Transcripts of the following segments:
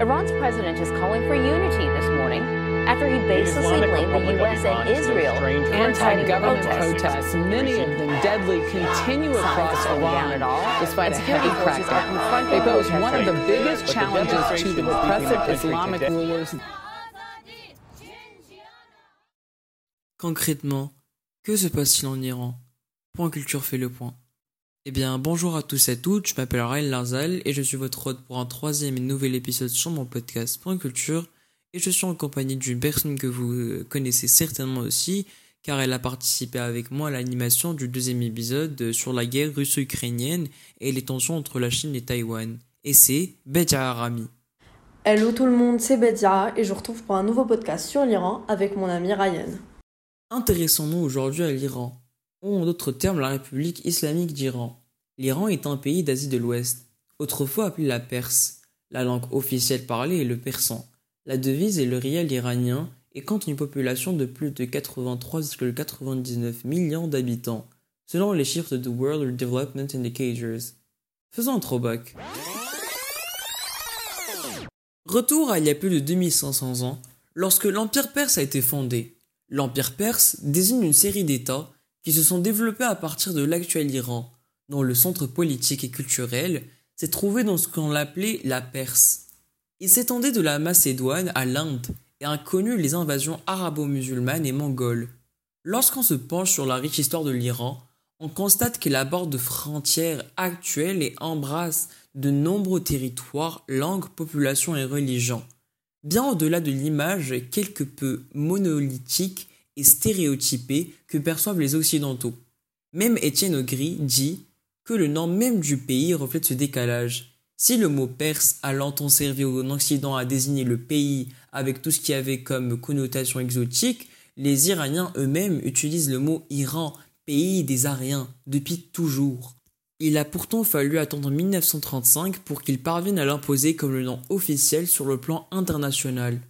Iran's president is calling for unity this morning after he baselessly blamed the U.S. and Israel for inciting Anti-government protests. protests, many of them deadly, continue Signs across of slowing down Iran at all, despite and a heavy crackdown. They pose one of the biggest But the challenges to the demonstrations repressive Islamic together. rulers. Concrètement, que se passe-t-il en Iran Point Culture fait le point. Eh bien, bonjour à tous et à toutes, je m'appelle Raël Larzal et je suis votre hôte pour un troisième et nouvel épisode sur mon podcast Point Culture et je suis en compagnie d'une personne que vous connaissez certainement aussi car elle a participé avec moi à l'animation du deuxième épisode sur la guerre russo-ukrainienne et les tensions entre la Chine et Taïwan. Et c'est Bedia Arami. Hello tout le monde, c'est Bedia et je vous retrouve pour un nouveau podcast sur l'Iran avec mon ami Ryan. Intéressons-nous aujourd'hui à l'Iran, ou en d'autres termes la République islamique d'Iran. L'Iran est un pays d'Asie de l'Ouest, autrefois appelé la Perse. La langue officielle parlée est le persan. La devise est le riel iranien et compte une population de plus de 83,99 millions d'habitants, selon les chiffres de World Development Indicators. Faisons un throwback. Retour à il y a plus de 2500 ans, lorsque l'Empire perse a été fondé. L'Empire perse désigne une série d'États qui se sont développés à partir de l'actuel Iran, dont le centre politique et culturel s'est trouvé dans ce qu'on appelait la Perse. Il s'étendait de la Macédoine à l'Inde et a connu les invasions arabo-musulmanes et mongoles. Lorsqu'on se penche sur la riche histoire de l'Iran, on constate qu'il aborde de frontières actuelles et embrasse de nombreux territoires, langues, populations et religions. Bien au-delà de l'image quelque peu monolithique et que perçoivent les Occidentaux. Même Étienne Augry dit que le nom même du pays reflète ce décalage. Si le mot perse a longtemps servi en Occident à désigner le pays avec tout ce qu'il y avait comme connotation exotique, les Iraniens eux-mêmes utilisent le mot Iran, pays des Ariens, depuis toujours. Il a pourtant fallu attendre 1935 pour qu'ils parviennent à l'imposer comme le nom officiel sur le plan international.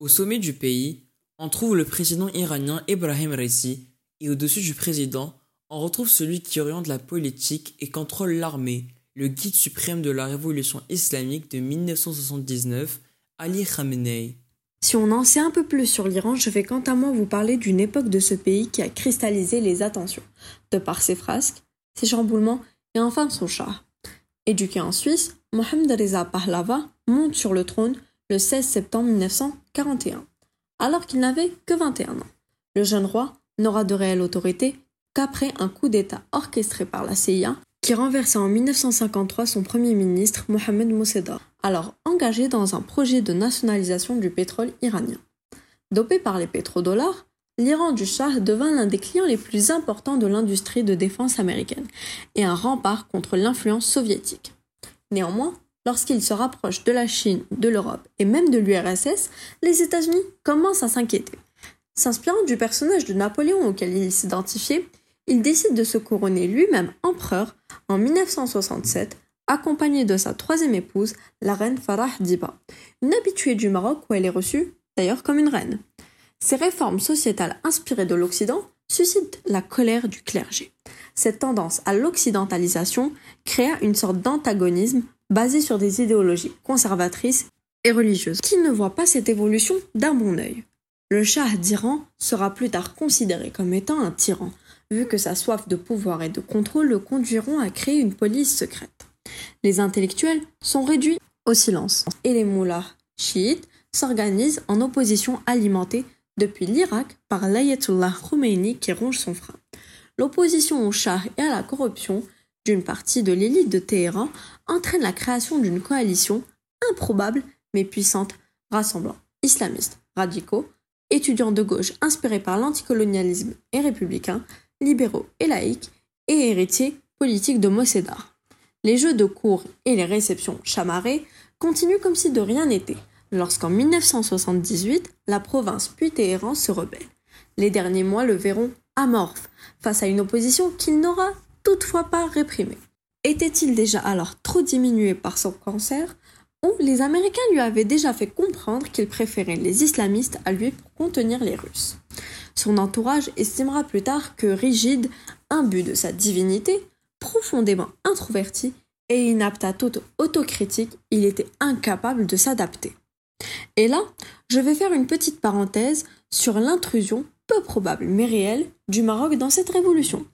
Au sommet du pays, on trouve le président iranien Ebrahim Raisi, et au-dessus du président, on retrouve celui qui oriente la politique et contrôle l'armée, le guide suprême de la révolution islamique de 1979, Ali Khamenei. Si on en sait un peu plus sur l'Iran, je vais quant à moi vous parler d'une époque de ce pays qui a cristallisé les attentions, de par ses frasques, ses chamboulements et enfin son char. Éduqué en Suisse, Mohamed Reza Pahlava monte sur le trône le 16 septembre 1941, alors qu'il n'avait que 21 ans. Le jeune roi n'aura de réelle autorité qu'après un coup d'État orchestré par la CIA qui renversa en 1953 son premier ministre Mohamed Mossadegh, alors engagé dans un projet de nationalisation du pétrole iranien. Dopé par les pétrodollars, l'Iran du Shah devint l'un des clients les plus importants de l'industrie de défense américaine et un rempart contre l'influence soviétique. Néanmoins, lorsqu'il se rapproche de la Chine, de l'Europe et même de l'URSS, les États-Unis commencent à s'inquiéter. S'inspirant du personnage de Napoléon auquel il s'identifiait, il décide de se couronner lui-même empereur en 1967, accompagné de sa troisième épouse, la reine Farah Diba, une habituée du Maroc où elle est reçue d'ailleurs comme une reine. Ces réformes sociétales inspirées de l'Occident suscitent la colère du clergé. Cette tendance à l'occidentalisation créa une sorte d'antagonisme basé sur des idéologies conservatrices et religieuses qui ne voient pas cette évolution d'un bon œil. Le Shah d'Iran sera plus tard considéré comme étant un tyran, vu que sa soif de pouvoir et de contrôle le conduiront à créer une police secrète. Les intellectuels sont réduits au silence et les moulahs chiites s'organisent en opposition alimentée depuis l'Irak par l'Ayatollah Khomeini qui ronge son frein. L'opposition au Shah et à la corruption d'une partie de l'élite de Téhéran entraîne la création d'une coalition improbable mais puissante rassemblant islamistes radicaux, étudiants de gauche inspirés par l'anticolonialisme et républicain, libéraux et laïcs, et héritiers politiques de Mossadegh. Les jeux de cours et les réceptions chamarrées continuent comme si de rien n'était, lorsqu'en 1978, la province puis Téhéran se rebelle. Les derniers mois le verront amorphe, face à une opposition qu'il n'aura toutefois pas réprimée. Était-il déjà alors trop diminué par son cancer ou les Américains lui avaient déjà fait comprendre qu'ils préféraient les islamistes à lui pour contenir les Russes Son entourage estimera plus tard que rigide, imbu de sa divinité, profondément introverti et inapte à toute autocritique, il était incapable de s'adapter. Et là, je vais faire une petite parenthèse sur l'intrusion peu probable mais réelle du Maroc dans cette révolution.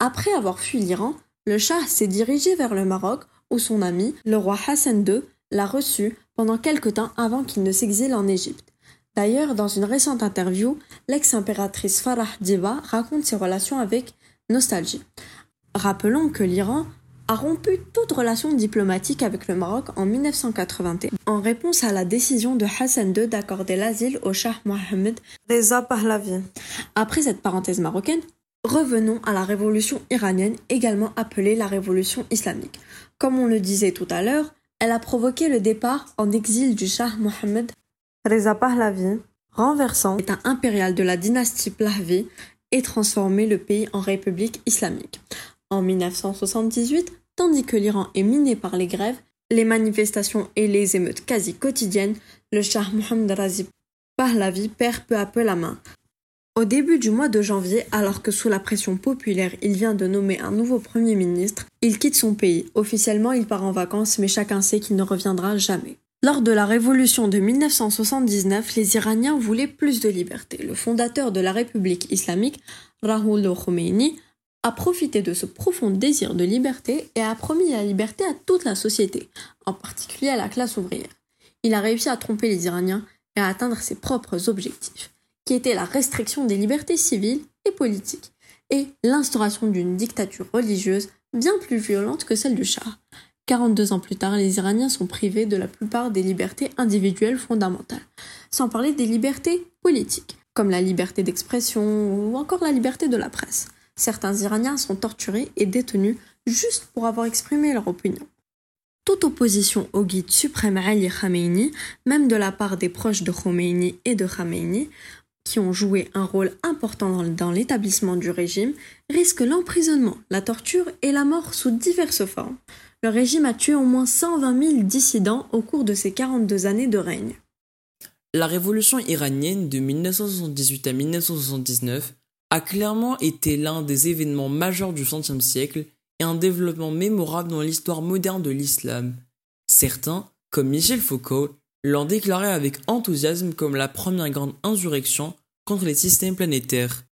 Après avoir fui l'Iran, le Shah s'est dirigé vers le Maroc où son ami, le roi Hassan II, l'a reçu pendant quelque temps avant qu'il ne s'exile en Égypte. D'ailleurs, dans une récente interview, l'ex-impératrice Farah Diba raconte ses relations avec nostalgie. Rappelons que l'Iran a rompu toute relation diplomatique avec le Maroc en 1981 en réponse à la décision de Hassan II d'accorder l'asile au Shah Mohammed Reza Pahlavi. Après cette parenthèse marocaine, revenons à la révolution iranienne, également appelée la révolution islamique. Comme on le disait tout à l'heure, elle a provoqué le départ en exil du Shah Mohammed Reza Pahlavi, renversant l'État impérial de la dynastie Pahlavi et transformé le pays en république islamique. En 1978, tandis que l'Iran est miné par les grèves, les manifestations et les émeutes quasi quotidiennes, le Shah Mohammed Razi Pahlavi perd peu à peu la main. Au début du mois de janvier, alors que sous la pression populaire il vient de nommer un nouveau Premier ministre, il quitte son pays. Officiellement il part en vacances mais chacun sait qu'il ne reviendra jamais. Lors de la révolution de 1979, les Iraniens voulaient plus de liberté. Le fondateur de la République islamique, Rahul Khomeini, a profité de ce profond désir de liberté et a promis la liberté à toute la société, en particulier à la classe ouvrière. Il a réussi à tromper les Iraniens et à atteindre ses propres objectifs, qui étaient la restriction des libertés civiles et politiques, et l'instauration d'une dictature religieuse bien plus violente que celle du Shah. 42 ans plus tard, les Iraniens sont privés de la plupart des libertés individuelles fondamentales, sans parler des libertés politiques, comme la liberté d'expression ou encore la liberté de la presse certains Iraniens sont torturés et détenus juste pour avoir exprimé leur opinion. Toute opposition au guide suprême Ali Khamenei, même de la part des proches de Khomeini et de Khamenei, qui ont joué un rôle important dans l'établissement du régime, risque l'emprisonnement, la torture et la mort sous diverses formes. Le régime a tué au moins 120 000 dissidents au cours de ses 42 années de règne. La révolution iranienne de 1978 à 1979 a clairement été l'un des événements majeurs du XXe siècle et un développement mémorable dans l'histoire moderne de l'islam. Certains, comme Michel Foucault, l'ont déclaré avec enthousiasme comme la première grande insurrection contre les systèmes planétaires.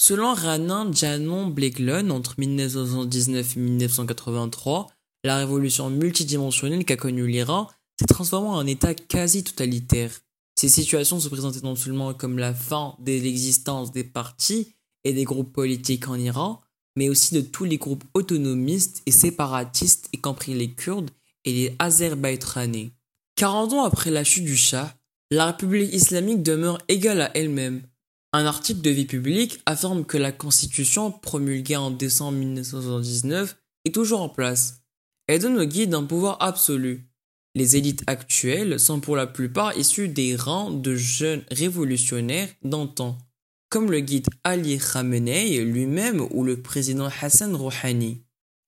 Selon Ranin Janon Bleglon, entre 1979 et 1983, la révolution multidimensionnelle qu'a connue l'Iran s'est transformée en État quasi totalitaire. Ces situations se présentaient non seulement comme la fin de l'existence des partis et des groupes politiques en Iran, mais aussi de tous les groupes autonomistes et séparatistes, y compris les Kurdes et les Azerbaïdjanais. 40 ans après la chute du Shah, la République islamique demeure égale à elle-même. Un article de vie publique affirme que la constitution promulguée en décembre 1979 est toujours en place. Elle donne au guide un pouvoir absolu. Les élites actuelles sont pour la plupart issues des rangs de jeunes révolutionnaires d'antan, comme le guide Ali Khamenei lui-même ou le président Hassan Rouhani.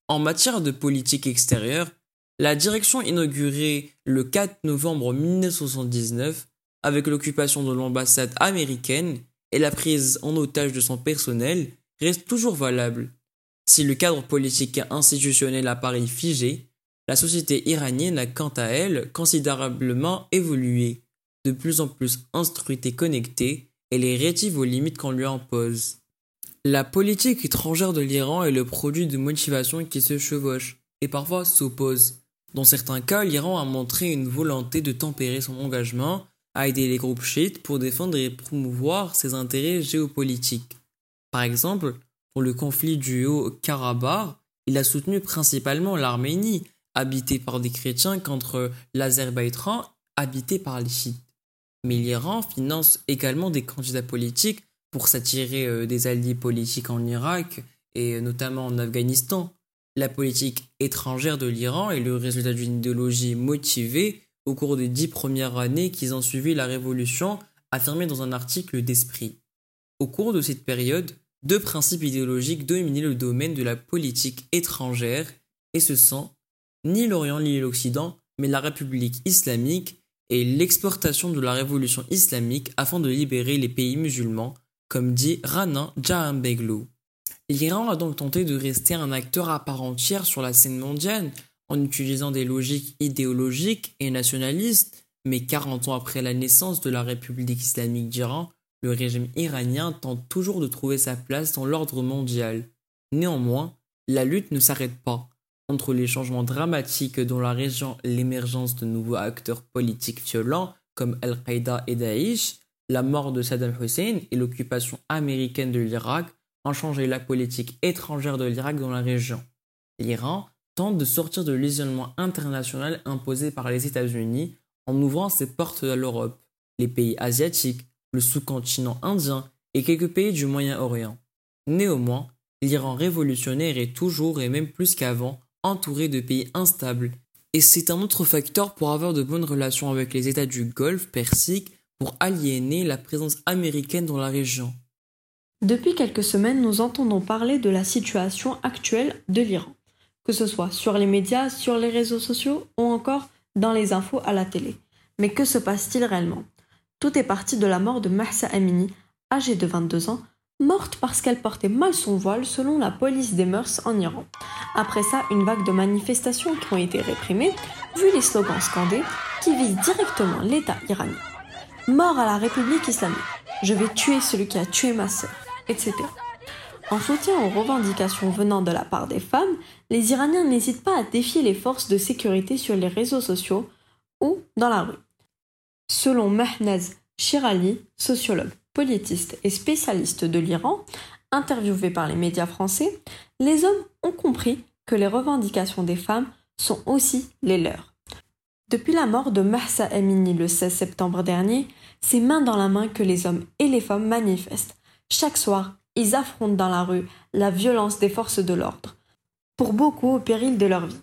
En matière de politique extérieure, la direction inaugurée le 4 novembre 1979 avec l'occupation de l'ambassade américaine et la prise en otage de son personnel reste toujours valable. Si le cadre politique et institutionnel apparaît figé, la société iranienne a quant à elle considérablement évolué, de plus en plus instruite et connectée, elle est rétive aux limites qu'on lui impose. La politique étrangère de l'Iran est le produit de motivations qui se chevauchent et parfois s'opposent. Dans certains cas, l'Iran a montré une volonté de tempérer son engagement à aider les groupes chiites pour défendre et promouvoir ses intérêts géopolitiques. Par exemple, pour le conflit du Haut-Karabakh, il a soutenu principalement l'Arménie habité par des chrétiens contre l'Azerbaïdjan habité par les chiites. Mais l'Iran finance également des candidats politiques pour s'attirer euh, des alliés politiques en Irak et notamment en Afghanistan. La politique étrangère de l'Iran est le résultat d'une idéologie motivée au cours des dix premières années qui ont suivi la révolution, affirmée dans un article d'Esprit. Au cours de cette période, deux principes idéologiques dominaient le domaine de la politique étrangère, et ce sont ni l'Orient ni l'Occident, mais la République islamique et l'exportation de la révolution islamique afin de libérer les pays musulmans, comme dit Rana Jahanbeglou. L'Iran a donc tenté de rester un acteur à part entière sur la scène mondiale en utilisant des logiques idéologiques et nationalistes, mais 40 ans après la naissance de la République islamique d'Iran, le régime iranien tente toujours de trouver sa place dans l'ordre mondial. Néanmoins, la lutte ne s'arrête pas. Entre les changements dramatiques dans la région l'émergence de nouveaux acteurs politiques violents comme Al-Qaïda et Daesh, la mort de Saddam Hussein et l'occupation américaine de l'Irak ont changé la politique étrangère de l'Irak dans la région. L'Iran tente de sortir de l'isolement international imposé par les États-Unis en ouvrant ses portes à l'Europe, les pays asiatiques, le sous-continent indien et quelques pays du Moyen-Orient. Néanmoins, l'Iran révolutionnaire est toujours et même plus qu'avant entouré de pays instables, et c'est un autre facteur pour avoir de bonnes relations avec les États du Golfe Persique pour aliéner la présence américaine dans la région. Depuis quelques semaines, nous entendons parler de la situation actuelle de l'Iran, que ce soit sur les médias, sur les réseaux sociaux ou encore dans les infos à la télé. Mais que se passe-t-il réellement? Tout est parti de la mort de Mahsa Amini, âgée de 22 ans, morte parce qu'elle portait mal son voile selon la police des mœurs en Iran. Après ça, une vague de manifestations qui ont été réprimées, vu les slogans scandés, qui visent directement l'État iranien. Mort à la République islamique, je vais tuer celui qui a tué ma sœur, En soutien aux revendications venant de la part des femmes, les Iraniens n'hésitent pas à défier les forces de sécurité sur les réseaux sociaux ou dans la rue. Selon Mahnaz Shirali, sociologue, politiste et spécialiste de l'Iran, interviewé par les médias français, les hommes ont compris que les revendications des femmes sont aussi les leurs. Depuis la mort de Mahsa Amini le 16 septembre dernier, c'est main dans la main que les hommes et les femmes manifestent. Chaque soir, ils affrontent dans la rue la violence des forces de l'ordre, pour beaucoup au péril de leur vie.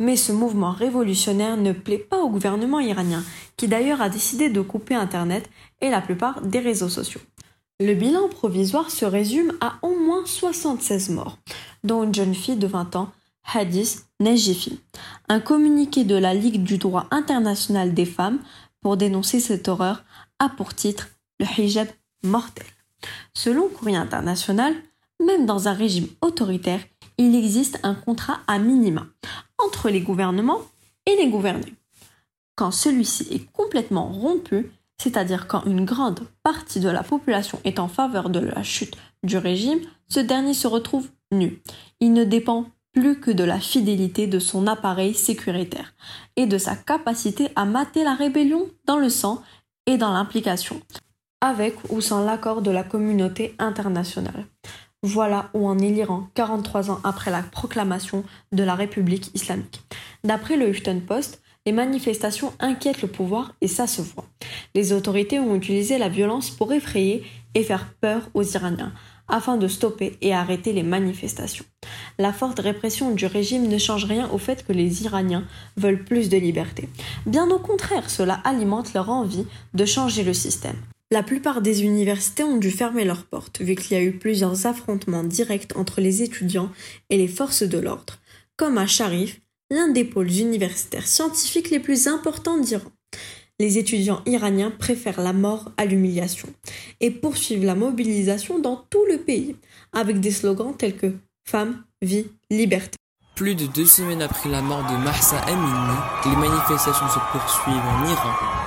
Mais ce mouvement révolutionnaire ne plaît pas au gouvernement iranien, qui d'ailleurs a décidé de couper Internet et la plupart des réseaux sociaux. Le bilan provisoire se résume à au moins 76 morts, dont une jeune fille de 20 ans, Hadis Najifi. Un communiqué de la Ligue du droit international des femmes pour dénoncer cette horreur a pour titre le hijab mortel. Selon Courrier International, même dans un régime autoritaire, il existe un contrat à minima entre les gouvernements et les gouvernés. Quand celui-ci est complètement rompu, c'est-à-dire quand une grande partie de la population est en faveur de la chute du régime, ce dernier se retrouve nu. Il ne dépend plus que de la fidélité de son appareil sécuritaire et de sa capacité à mater la rébellion dans le sang et dans l'implication, avec ou sans l'accord de la communauté internationale. Voilà où en est l'Iran 43 ans après la proclamation de la République islamique. D'après le Huffington Post, les manifestations inquiètent le pouvoir et ça se voit. Les autorités ont utilisé la violence pour effrayer et faire peur aux Iraniens afin de stopper et arrêter les manifestations. La forte répression du régime ne change rien au fait que les Iraniens veulent plus de liberté. Bien au contraire, cela alimente leur envie de changer le système. La plupart des universités ont dû fermer leurs portes, vu qu'il y a eu plusieurs affrontements directs entre les étudiants et les forces de l'ordre, comme à Sharif, l'un des pôles universitaires scientifiques les plus importants d'Iran. Les étudiants iraniens préfèrent la mort à l'humiliation et poursuivent la mobilisation dans tout le pays, avec des slogans tels que Femme, vie, liberté. Plus de deux semaines après la mort de Mahsa Amini, les manifestations se poursuivent en Iran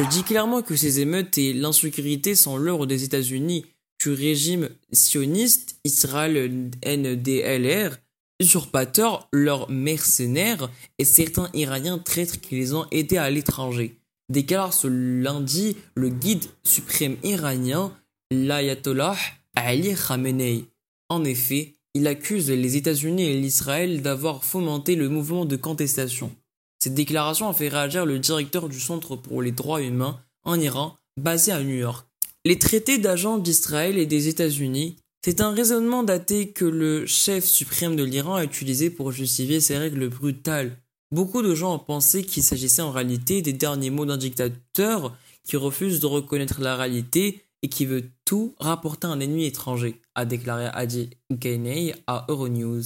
Je dis clairement que ces émeutes et l'insécurité sont l'œuvre des États-Unis, du régime sioniste Israël NDLR, usurpateurs, leurs mercenaires et certains Iraniens traîtres qui les ont aidés à l'étranger. Déclare ce lundi le guide suprême iranien, l'ayatollah Ali Khamenei. En effet, il accuse les États-Unis et l'Israël d'avoir fomenté le mouvement de contestation. Cette déclaration a fait réagir le directeur du Centre pour les droits humains en Iran, basé à New York. Les traités d'agents d'Israël et des États-Unis, c'est un raisonnement daté que le chef suprême de l'Iran a utilisé pour justifier ses règles brutales. Beaucoup de gens ont pensé qu'il s'agissait en réalité des derniers mots d'un dictateur qui refuse de reconnaître la réalité et qui veut tout rapporter à un ennemi étranger, a déclaré Adi Gainey à Euronews.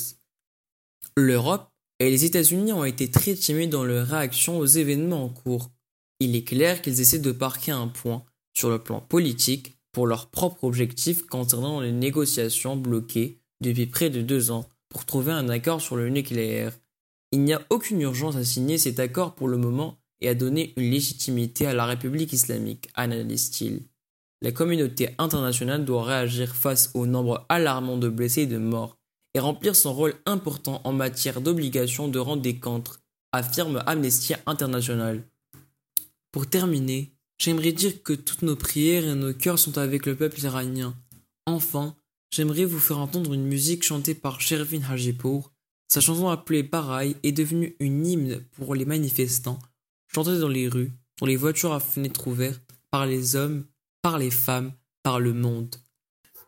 L'Europe et les États-Unis ont été très timides dans leur réaction aux événements en cours. Il est clair qu'ils essaient de parquer un point sur le plan politique pour leur propre objectif concernant les négociations bloquées depuis près de deux ans pour trouver un accord sur le nucléaire. Il n'y a aucune urgence à signer cet accord pour le moment et à donner une légitimité à la République islamique, analyse-t-il. La communauté internationale doit réagir face au nombre alarmant de blessés et de morts et remplir son rôle important en matière d'obligation de rendre des comptes, affirme Amnesty International. Pour terminer, j'aimerais dire que toutes nos prières et nos cœurs sont avec le peuple iranien. Enfin, j'aimerais vous faire entendre une musique chantée par Shervin Hajipour. Sa chanson appelée Pareil est devenue une hymne pour les manifestants, chantée dans les rues, dans les voitures à fenêtres ouvertes, par les hommes, par les femmes, par le monde.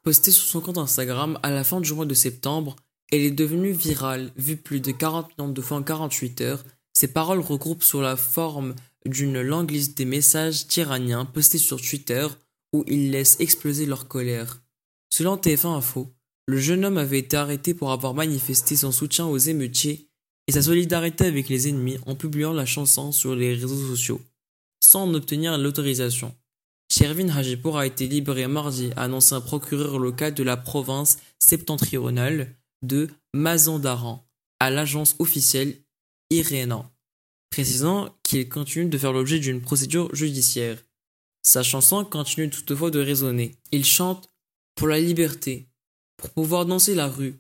Postée sur son compte Instagram à la fin du mois de septembre, elle est devenue virale, vue plus de 40 millions de fois en 48 heures. Ses paroles regroupent sous la forme d'une longue liste des messages tyranniens postés sur Twitter où ils laissent exploser leur colère. Selon TF1 Info, le jeune homme avait été arrêté pour avoir manifesté son soutien aux émeutiers et sa solidarité avec les ennemis en publiant la chanson sur les réseaux sociaux, sans en obtenir l'autorisation. Shervin Hajipour a été libéré mardi, annoncé un procureur local de la province septentrionale de Mazandaran à l'agence officielle Irena, précisant qu'il continue de faire l'objet d'une procédure judiciaire. Sa chanson continue toutefois de résonner. Il chante pour la liberté, pour pouvoir danser la rue,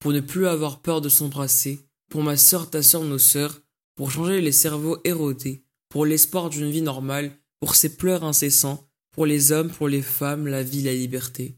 pour ne plus avoir peur de s'embrasser, pour ma sœur, ta sœur, nos sœurs, pour changer les cerveaux érodés, pour l'espoir d'une vie normale, pour ses pleurs incessants, pour les hommes, pour les femmes, la vie, la liberté.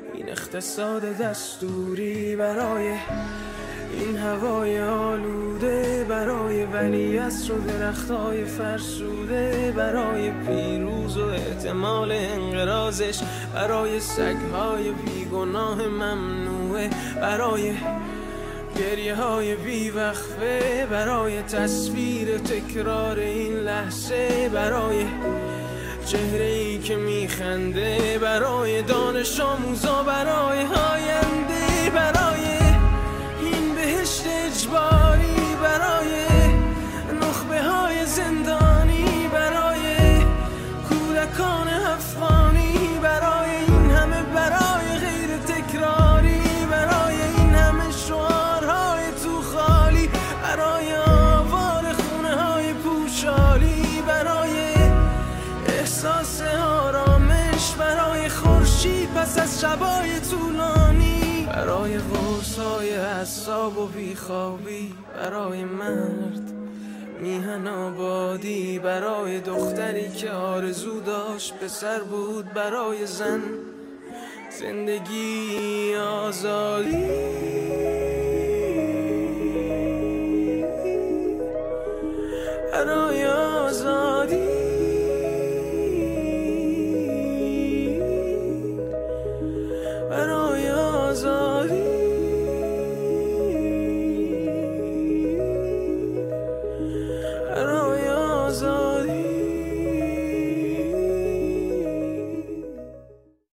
این اقتصاد دستوری برای این هوای آلوده برای ولی و درختای فرسوده برای پیروز و احتمال انقرازش برای سگهای بیگناه ممنوعه برای گریه های بیوقفه برای تصویر تکرار این لحظه برای چهره ای که میخنده برای دانش آموزا برای آینده برای پس از شبای طولانی برای غرصای حساب و بیخوابی برای مرد میهن آبادی برای دختری که آرزو داشت پسر بود برای زن زندگی آزادی.